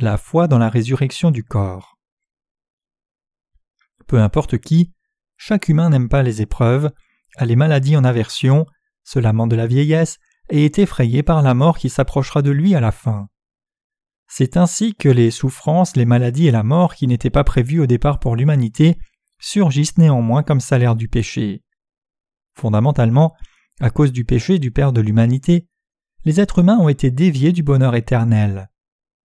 La foi dans la résurrection du corps. Peu importe qui, chaque humain n'aime pas les épreuves, a les maladies en aversion, se lamente de la vieillesse et est effrayé par la mort qui s'approchera de lui à la fin. C'est ainsi que les souffrances, les maladies et la mort qui n'étaient pas prévues au départ pour l'humanité surgissent néanmoins comme salaire du péché. Fondamentalement, à cause du péché du Père de l'humanité, les êtres humains ont été déviés du bonheur éternel.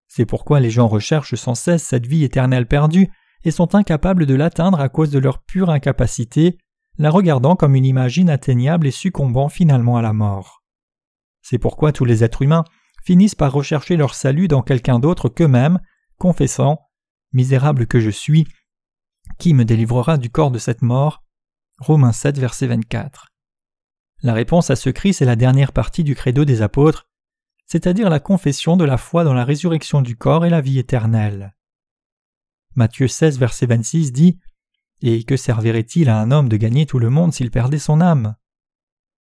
C'est pourquoi les gens recherchent sans cesse cette vie éternelle perdue et sont incapables de l'atteindre à cause de leur pure incapacité, la regardant comme une image inatteignable et succombant finalement à la mort. C'est pourquoi tous les êtres humains finissent par rechercher leur salut dans quelqu'un d'autre qu'eux-mêmes, confessant Misérable que je suis, qui me délivrera du corps de cette mort Romains 7, verset 24. La réponse à ce cri, c'est la dernière partie du credo des apôtres c'est-à-dire la confession de la foi dans la résurrection du corps et la vie éternelle. Matthieu 16, verset 26 dit Et que servirait-il à un homme de gagner tout le monde s'il perdait son âme?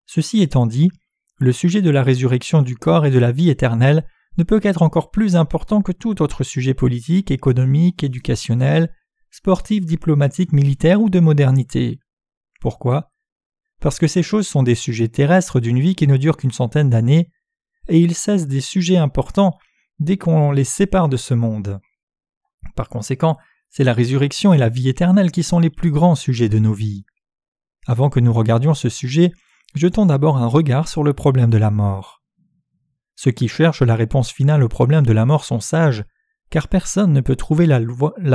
Ceci étant dit, le sujet de la résurrection du corps et de la vie éternelle ne peut qu'être encore plus important que tout autre sujet politique, économique, éducationnel, sportif, diplomatique, militaire ou de modernité. Pourquoi? Parce que ces choses sont des sujets terrestres d'une vie qui ne dure qu'une centaine d'années et ils cessent des sujets importants dès qu'on les sépare de ce monde. Par conséquent, c'est la résurrection et la vie éternelle qui sont les plus grands sujets de nos vies. Avant que nous regardions ce sujet, jetons d'abord un regard sur le problème de la mort. Ceux qui cherchent la réponse finale au problème de la mort sont sages, car personne ne peut trouver la,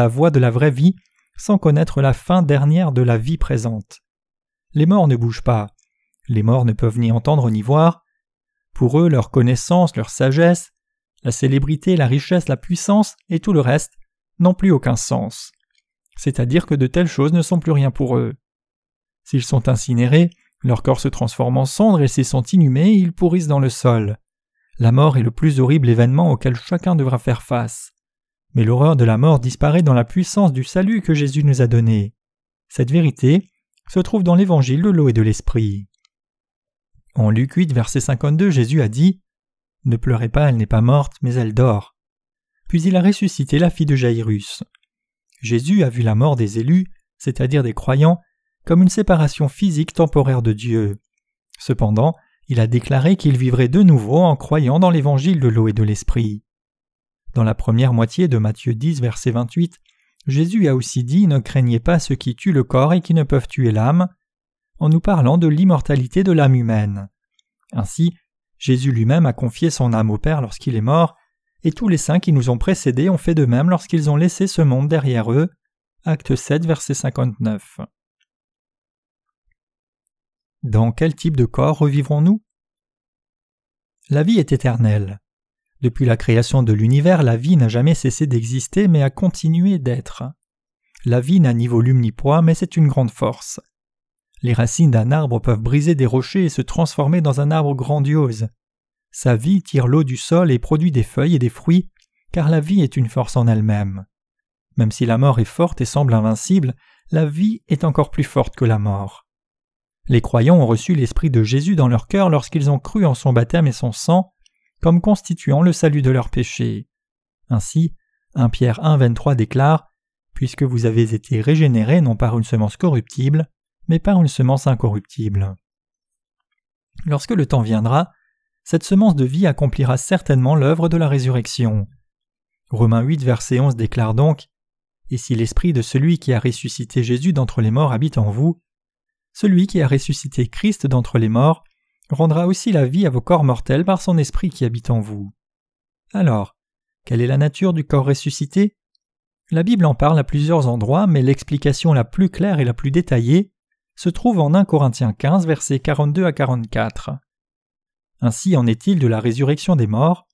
voie de la vraie vie sans connaître la fin dernière de la vie présente. Les morts ne bougent pas, les morts ne peuvent ni entendre ni voir, pour eux, leur connaissance, leur sagesse, la célébrité, la richesse, la puissance et tout le reste n'ont plus aucun sens. C'est-à-dire que de telles choses ne sont plus rien pour eux. S'ils sont incinérés, leur corps se transforme en cendres et s'ils sont inhumés, ils pourrissent dans le sol. La mort est le plus horrible événement auquel chacun devra faire face. Mais l'horreur de la mort disparaît dans la puissance du salut que Jésus nous a donné. Cette vérité se trouve dans l'évangile de l'eau et de l'esprit. En Luc 8, verset 52, Jésus a dit Ne pleurez pas, elle n'est pas morte, mais elle dort. Puis il a ressuscité la fille de Jairus. Jésus a vu la mort des élus, c'est-à-dire des croyants, comme une séparation physique temporaire de Dieu. Cependant, il a déclaré qu'il vivrait de nouveau en croyant dans l'évangile de l'eau et de l'esprit. Dans la première moitié de Matthieu 10, verset 28, Jésus a aussi dit Ne craignez pas ceux qui tuent le corps et qui ne peuvent tuer l'âme en nous parlant de l'immortalité de l'âme humaine. Ainsi, Jésus lui-même a confié son âme au Père lorsqu'il est mort, et tous les saints qui nous ont précédés ont fait de même lorsqu'ils ont laissé ce monde derrière eux. Acte 7, verset 59. Dans quel type de corps revivrons-nous? La vie est éternelle. Depuis la création de l'univers, la vie n'a jamais cessé d'exister mais a continué d'être. La vie n'a ni volume ni poids, mais c'est une grande force. Les racines d'un arbre peuvent briser des rochers et se transformer dans un arbre grandiose. Sa vie tire l'eau du sol et produit des feuilles et des fruits, car la vie est une force en elle-même. Même si la mort est forte et semble invincible, la vie est encore plus forte que la mort. Les croyants ont reçu l'Esprit de Jésus dans leur cœur lorsqu'ils ont cru en son baptême et son sang, comme constituant le salut de leurs péchés. Ainsi, 1 Pierre 1, 23 déclare Puisque vous avez été régénérés non par une semence corruptible, mais par une semence incorruptible. Lorsque le temps viendra, cette semence de vie accomplira certainement l'œuvre de la résurrection. Romains 8, verset 11 déclare donc Et si l'esprit de celui qui a ressuscité Jésus d'entre les morts habite en vous, celui qui a ressuscité Christ d'entre les morts rendra aussi la vie à vos corps mortels par son esprit qui habite en vous. Alors, quelle est la nature du corps ressuscité? La Bible en parle à plusieurs endroits, mais l'explication la plus claire et la plus détaillée se trouve en 1 Corinthiens 15, versets 42 à 44. Ainsi en est-il de la résurrection des morts.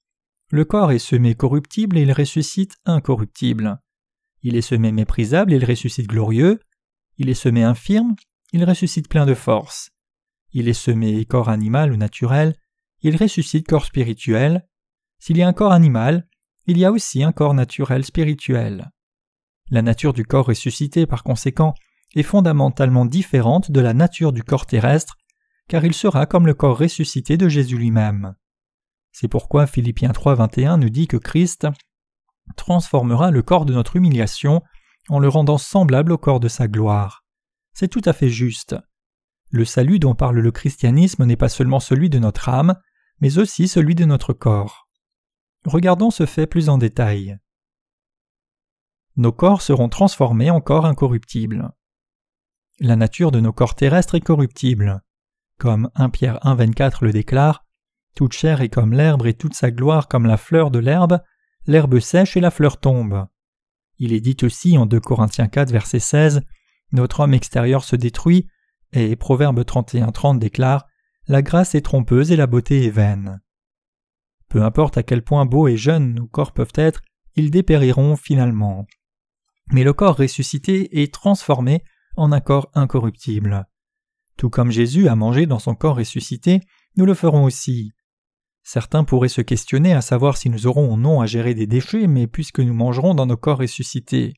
Le corps est semé corruptible et il ressuscite incorruptible. Il est semé méprisable et il ressuscite glorieux. Il est semé infirme, il ressuscite plein de force. Il est semé corps animal ou naturel, il ressuscite corps spirituel. S'il y a un corps animal, il y a aussi un corps naturel spirituel. La nature du corps ressuscité, par conséquent, est fondamentalement différente de la nature du corps terrestre, car il sera comme le corps ressuscité de Jésus lui-même. C'est pourquoi Philippiens 3.21 nous dit que Christ transformera le corps de notre humiliation en le rendant semblable au corps de sa gloire. C'est tout à fait juste. Le salut dont parle le christianisme n'est pas seulement celui de notre âme, mais aussi celui de notre corps. Regardons ce fait plus en détail. Nos corps seront transformés en corps incorruptibles. La nature de nos corps terrestres est corruptible. Comme 1 Pierre 1.24 le déclare, toute chair est comme l'herbe et toute sa gloire comme la fleur de l'herbe, l'herbe sèche et la fleur tombe. Il est dit aussi en 2 Corinthiens 4 verset 16, Notre homme extérieur se détruit, et Proverbe 31.30 déclare, La grâce est trompeuse et la beauté est vaine. Peu importe à quel point beaux et jeunes nos corps peuvent être, ils dépériront finalement. Mais le corps ressuscité est transformé en un corps incorruptible. Tout comme Jésus a mangé dans son corps ressuscité, nous le ferons aussi. Certains pourraient se questionner à savoir si nous aurons ou non à gérer des déchets, mais puisque nous mangerons dans nos corps ressuscités.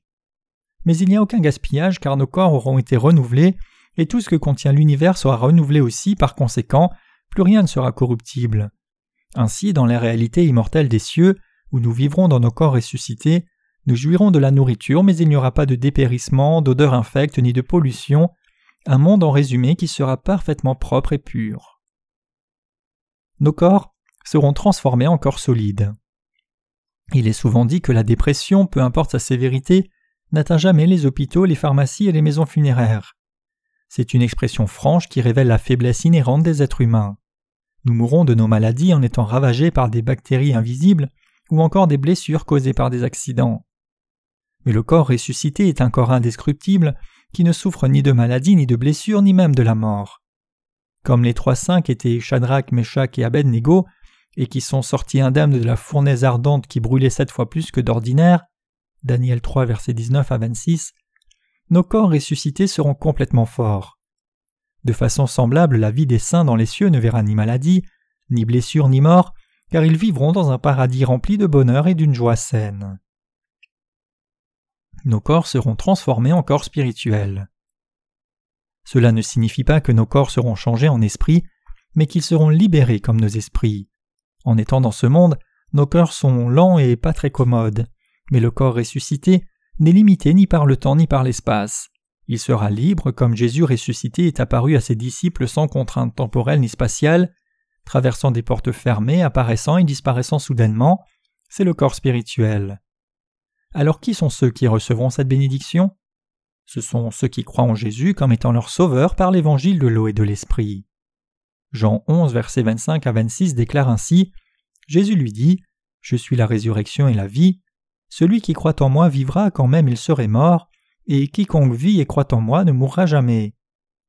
Mais il n'y a aucun gaspillage car nos corps auront été renouvelés, et tout ce que contient l'univers sera renouvelé aussi, par conséquent, plus rien ne sera corruptible. Ainsi, dans les réalités immortelles des cieux, où nous vivrons dans nos corps ressuscités, nous jouirons de la nourriture, mais il n'y aura pas de dépérissement, d'odeur infecte ni de pollution, un monde en résumé qui sera parfaitement propre et pur. Nos corps seront transformés en corps solides. Il est souvent dit que la dépression, peu importe sa sévérité, n'atteint jamais les hôpitaux, les pharmacies et les maisons funéraires. C'est une expression franche qui révèle la faiblesse inhérente des êtres humains. Nous mourrons de nos maladies en étant ravagés par des bactéries invisibles ou encore des blessures causées par des accidents. Mais le corps ressuscité est un corps indescriptible qui ne souffre ni de maladie, ni de blessures, ni même de la mort. Comme les trois saints qui étaient Shadrach, Meshach et Abednego, et qui sont sortis indemnes de la fournaise ardente qui brûlait sept fois plus que d'ordinaire, Daniel 3 versets 19 à 26, nos corps ressuscités seront complètement forts. De façon semblable, la vie des saints dans les cieux ne verra ni maladie, ni blessure, ni mort, car ils vivront dans un paradis rempli de bonheur et d'une joie saine nos corps seront transformés en corps spirituels. Cela ne signifie pas que nos corps seront changés en esprit, mais qu'ils seront libérés comme nos esprits. En étant dans ce monde, nos cœurs sont lents et pas très commodes, mais le corps ressuscité n'est limité ni par le temps ni par l'espace. Il sera libre comme Jésus ressuscité est apparu à ses disciples sans contrainte temporelle ni spatiale, traversant des portes fermées, apparaissant et disparaissant soudainement, c'est le corps spirituel. Alors qui sont ceux qui recevront cette bénédiction? Ce sont ceux qui croient en Jésus comme étant leur sauveur par l'évangile de l'eau et de l'esprit. Jean 11, versets 25 à 26 déclare ainsi Jésus lui dit Je suis la résurrection et la vie. Celui qui croit en moi vivra quand même il serait mort, et quiconque vit et croit en moi ne mourra jamais.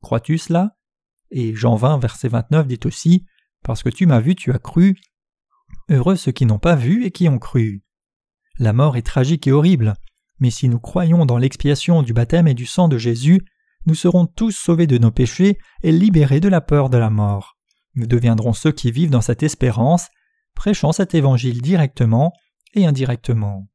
Crois-tu cela? Et Jean 20, verset 29 dit aussi Parce que tu m'as vu, tu as cru. Heureux ceux qui n'ont pas vu et qui ont cru. La mort est tragique et horrible, mais si nous croyons dans l'expiation du baptême et du sang de Jésus, nous serons tous sauvés de nos péchés et libérés de la peur de la mort. Nous deviendrons ceux qui vivent dans cette espérance, prêchant cet évangile directement et indirectement.